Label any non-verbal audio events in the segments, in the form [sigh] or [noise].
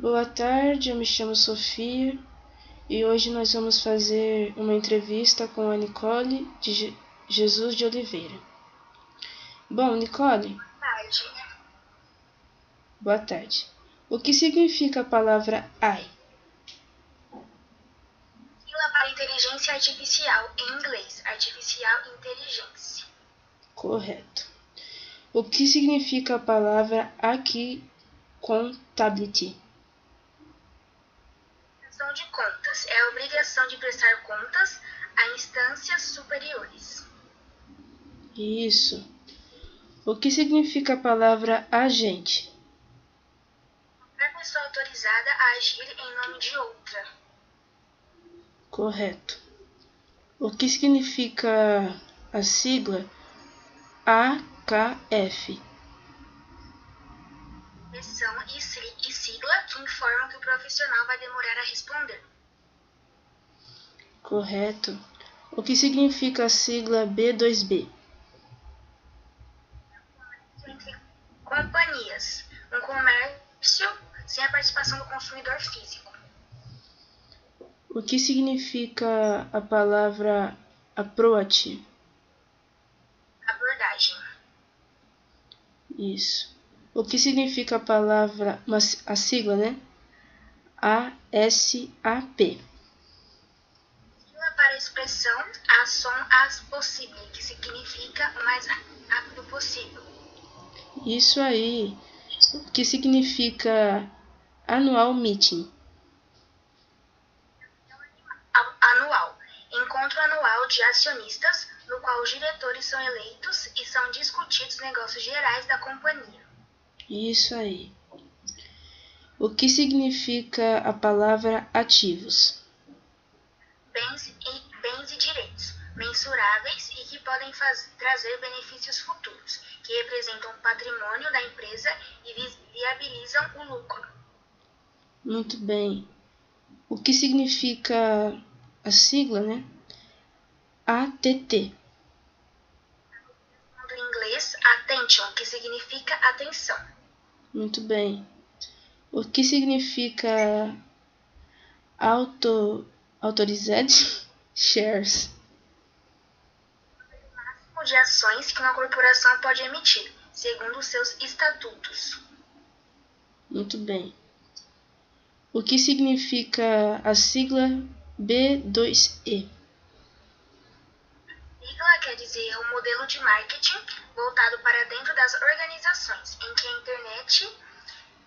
Boa tarde, eu me chamo Sofia e hoje nós vamos fazer uma entrevista com a Nicole de Je Jesus de Oliveira. Bom, Nicole. Boa tarde. Boa tarde. O que significa a palavra AI? Sigla para inteligência artificial, em inglês, artificial intelligence. Correto. O que significa a palavra aqui contability? Prestação de contas é a obrigação de prestar contas a instâncias superiores. Isso. O que significa a palavra agente? Qualquer pessoa autorizada a agir em nome de outra. Correto. O que significa a sigla AKF? Expressão e sigla que informam que o profissional vai demorar a responder. Correto. O que significa a sigla B2B? Entre companhias, um comércio sem a participação do consumidor físico. O que significa a palavra approach? Abordagem. Isso. O que significa a palavra, a sigla, né? ASAP. Sigla para a expressão soon as possible, que significa o mais rápido possível. Isso aí. O que significa annual meeting? Anual. Encontro anual de acionistas, no qual os diretores são eleitos e são discutidos negócios gerais da companhia. Isso aí. O que significa a palavra ativos? Bens e, bens e direitos, mensuráveis e que podem trazer benefícios futuros, que representam o patrimônio da empresa e vi, viabilizam o lucro. Muito bem. O que significa a sigla, né? ATT. Do inglês, attention, que significa atenção. Muito bem. O que significa auto autorized [laughs] shares? O máximo de ações que uma corporação pode emitir, segundo seus estatutos. Muito bem. O que significa a sigla B2E? Sigla quer dizer um modelo de marketing voltado para dentro das organizações, em que a internet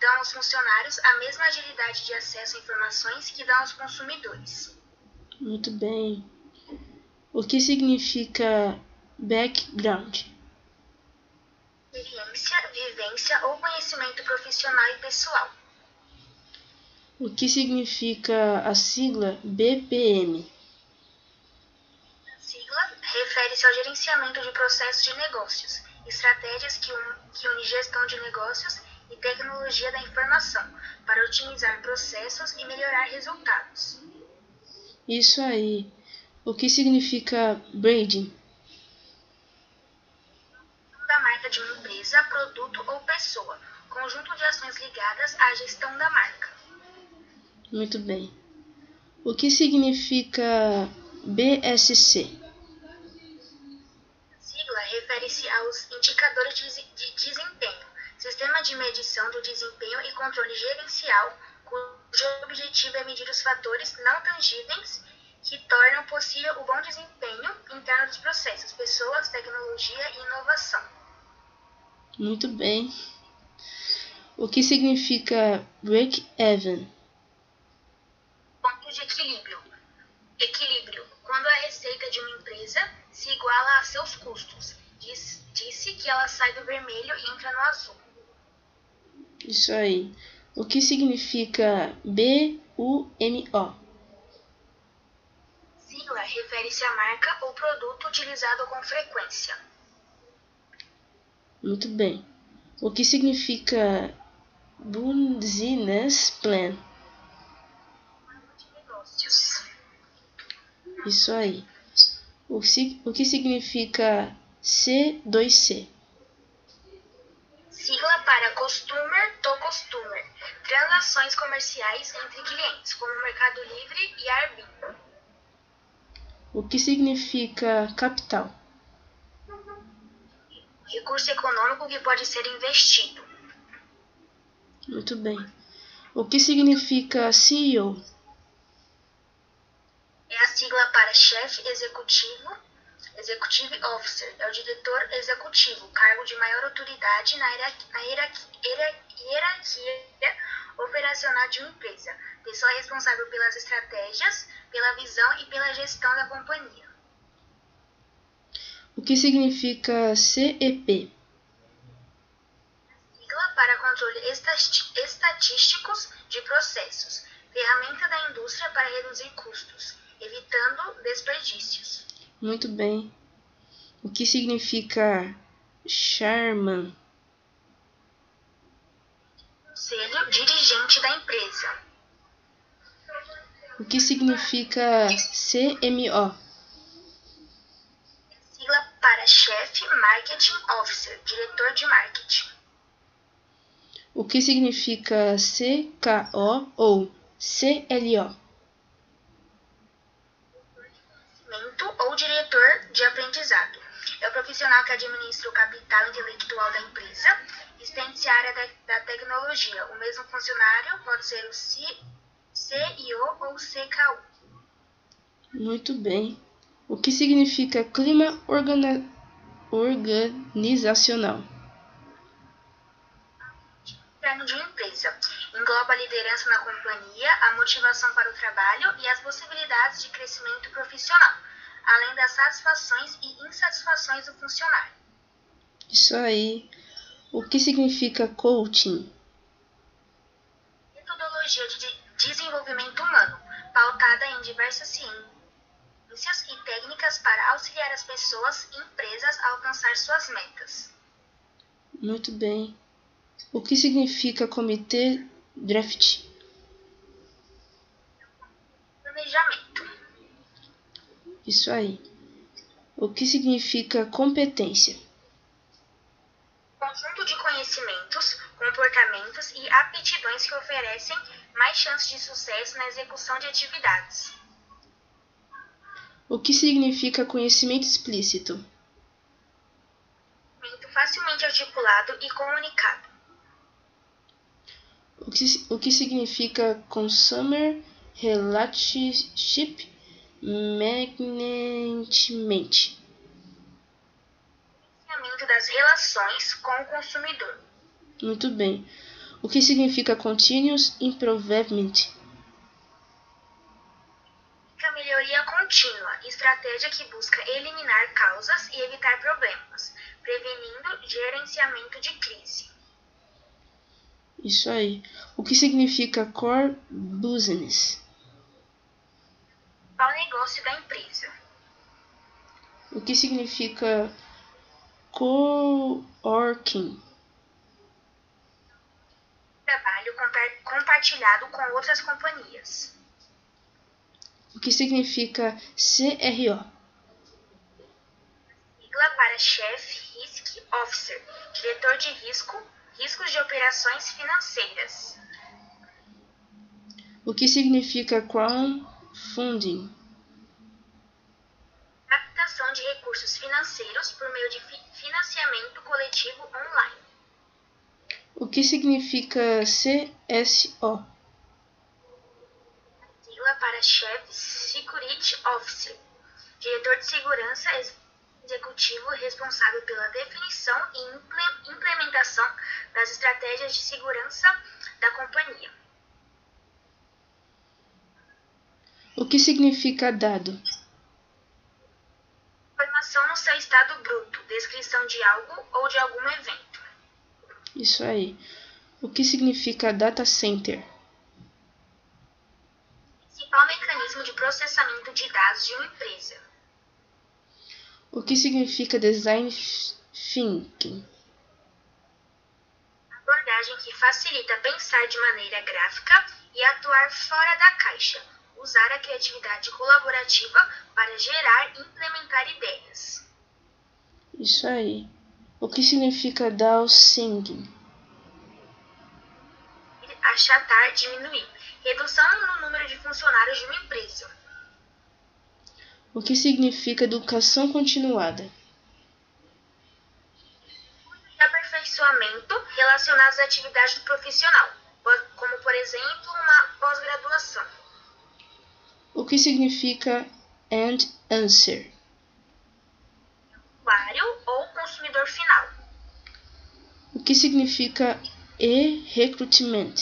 dá aos funcionários a mesma agilidade de acesso a informações que dá aos consumidores. Muito bem. O que significa background? Experiência, vivência ou conhecimento profissional e pessoal. O que significa a sigla BPM? Refere-se ao gerenciamento de processos de negócios, estratégias que, un, que une gestão de negócios e tecnologia da informação para otimizar processos e melhorar resultados. Isso aí. O que significa branding? Da marca de uma empresa, produto ou pessoa, conjunto de ações ligadas à gestão da marca. Muito bem. O que significa BSC? A sigla refere-se aos indicadores de desempenho, sistema de medição do desempenho e controle gerencial, cujo objetivo é medir os fatores não tangíveis que tornam possível o bom desempenho interno dos processos, pessoas, tecnologia e inovação. Muito bem. O que significa break-even? Ponto de equilíbrio. Equilíbrio. Quando a receita de uma empresa se iguala a seus custos. Diz, disse que ela sai do vermelho e entra no azul. Isso aí. O que significa BUMO? Sigla refere-se à marca ou produto utilizado com frequência. Muito bem. O que significa Business Plan? De negócios. Isso aí. O, o que significa C2C? Sigla para Customer to Customer. Transações comerciais entre clientes, como Mercado Livre e a Airbnb. O que significa capital? Recurso econômico que pode ser investido. Muito bem. O que significa CEO? É a sigla para chefe executivo, Executive Officer, é o diretor executivo, cargo de maior autoridade na hierarquia, operacional de uma empresa, pessoa responsável pelas estratégias, pela visão e pela gestão da companhia. O que significa CEP? Sigla para controle estatísticos de processos, ferramenta da indústria para reduzir custos, evitando desperdícios. Muito bem. O que significa Sherman? Conselho dirigente da empresa. O que significa CMO? Sigla para chefe Marketing Officer, diretor de marketing. O que significa CKO ou CLO? ou diretor de aprendizado. É o profissional que administra o capital intelectual da empresa, estende-se a área da, da, tecnologia. O mesmo funcionário pode ser o CIO ou CKU. Muito bem. O que significa clima organi organizacional? Interno de empresa. Engloba a liderança na companhia, a motivação para o trabalho e as possibilidades de crescimento profissional além das satisfações e insatisfações do funcionário. Isso aí. O que significa coaching? Metodologia de desenvolvimento humano, pautada em diversas ciências e técnicas para auxiliar as pessoas e empresas a alcançar suas metas. Muito bem. O que significa comitê draft? Planejamento isso aí. O que significa competência? Conjunto de conhecimentos, comportamentos e aptidões que oferecem mais chances de sucesso na execução de atividades. O que significa conhecimento explícito? Conhecimento facilmente articulado e comunicado. O que, o que significa Consumer Relationship Magneticamente. Gerenciamento das relações com o consumidor. Muito bem. O que significa Continuous Improvement? A melhoria contínua, estratégia que busca eliminar causas e evitar problemas, prevenindo gerenciamento de crise. Isso aí. O que significa Core Business? Ao negócio da empresa. O que significa co-working? Trabalho compartilhado com outras companhias. O que significa CRO? Sigla para Chief Risk Officer, diretor de risco, riscos de operações financeiras. O que significa crowdfunding? captação de recursos financeiros por meio de financiamento coletivo online. O que significa CSO? Sigla para Chief Security Officer, diretor de segurança executivo responsável pela definição e implementação das estratégias de segurança da companhia. O que significa dado? informação no seu estado bruto, descrição de algo ou de algum evento. Isso aí. O que significa data center? Principal mecanismo de processamento de dados de uma empresa. O que significa design thinking? Abordagem que facilita pensar de maneira gráfica e atuar fora da caixa, usar a criatividade colaborativa para gerar e implementar ideias. Isso aí. O que significa dowsing? achatar, diminuir. Redução no número de funcionários de uma empresa. O que significa educação continuada? Aperfeiçoamento relacionados à atividade do profissional, como, por exemplo, uma pós-graduação. O que significa and answer? Usuário ou consumidor final. O que significa e recruitment?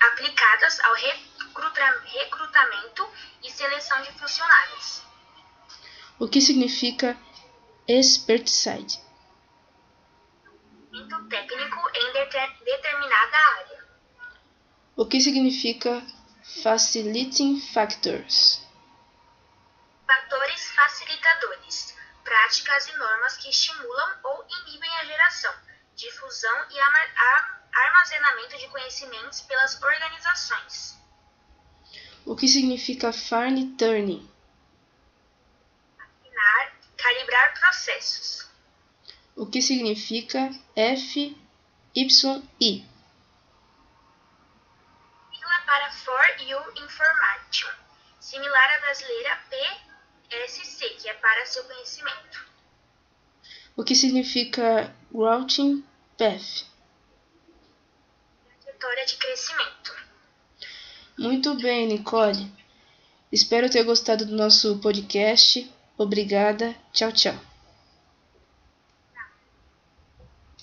Aplicadas ao recrutamento e seleção de funcionários. O que significa expertise? Técnico em determinada área. O que significa facilitating factors? Fatores facilitadores, práticas e normas que estimulam ou inibem a geração, difusão e armazenamento de conhecimentos pelas organizações. O que significa fine tuning? Afinar, calibrar processos. O que significa FYI? Para For You Information, similar à brasileira PSC, que é para seu conhecimento. O que significa Routing Path? Trajetória de crescimento. Muito bem, Nicole. Espero ter gostado do nosso podcast. Obrigada. Tchau, tchau.